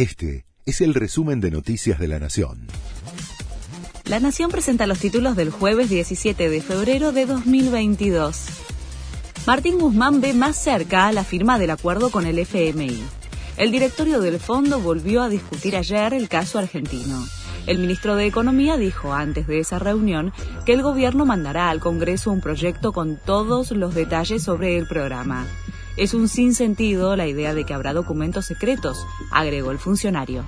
Este es el resumen de Noticias de la Nación. La Nación presenta los títulos del jueves 17 de febrero de 2022. Martín Guzmán ve más cerca la firma del acuerdo con el FMI. El directorio del fondo volvió a discutir ayer el caso argentino. El ministro de Economía dijo antes de esa reunión que el gobierno mandará al Congreso un proyecto con todos los detalles sobre el programa. Es un sinsentido la idea de que habrá documentos secretos, agregó el funcionario.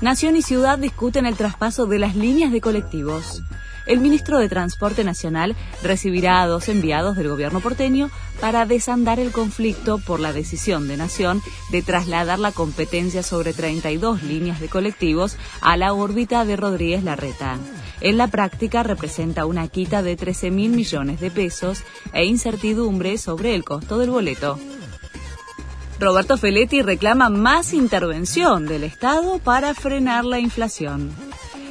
Nación y ciudad discuten el traspaso de las líneas de colectivos el ministro de Transporte Nacional recibirá a dos enviados del gobierno porteño para desandar el conflicto por la decisión de Nación de trasladar la competencia sobre 32 líneas de colectivos a la órbita de Rodríguez Larreta. En la práctica representa una quita de 13 mil millones de pesos e incertidumbre sobre el costo del boleto. Roberto Feletti reclama más intervención del Estado para frenar la inflación.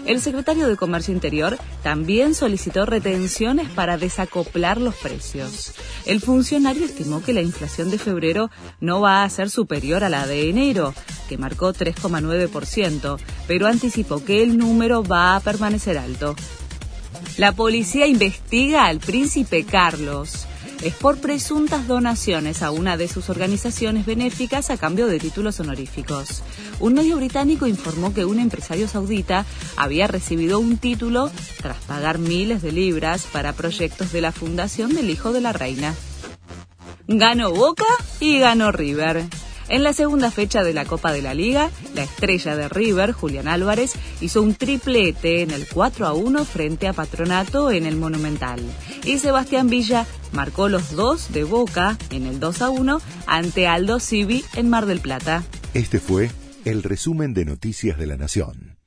El secretario de Comercio Interior también solicitó retenciones para desacoplar los precios. El funcionario estimó que la inflación de febrero no va a ser superior a la de enero, que marcó 3,9%, pero anticipó que el número va a permanecer alto. La policía investiga al príncipe Carlos es por presuntas donaciones a una de sus organizaciones benéficas a cambio de títulos honoríficos. Un medio británico informó que un empresario saudita había recibido un título tras pagar miles de libras para proyectos de la fundación del hijo de la reina. Ganó Boca y ganó River. En la segunda fecha de la Copa de la Liga, la estrella de River, Julián Álvarez, hizo un triplete en el 4 a 1 frente a Patronato en el Monumental. Y Sebastián Villa marcó los dos de Boca en el 2 a 1 ante Aldo Civi en Mar del Plata. Este fue el resumen de Noticias de la Nación.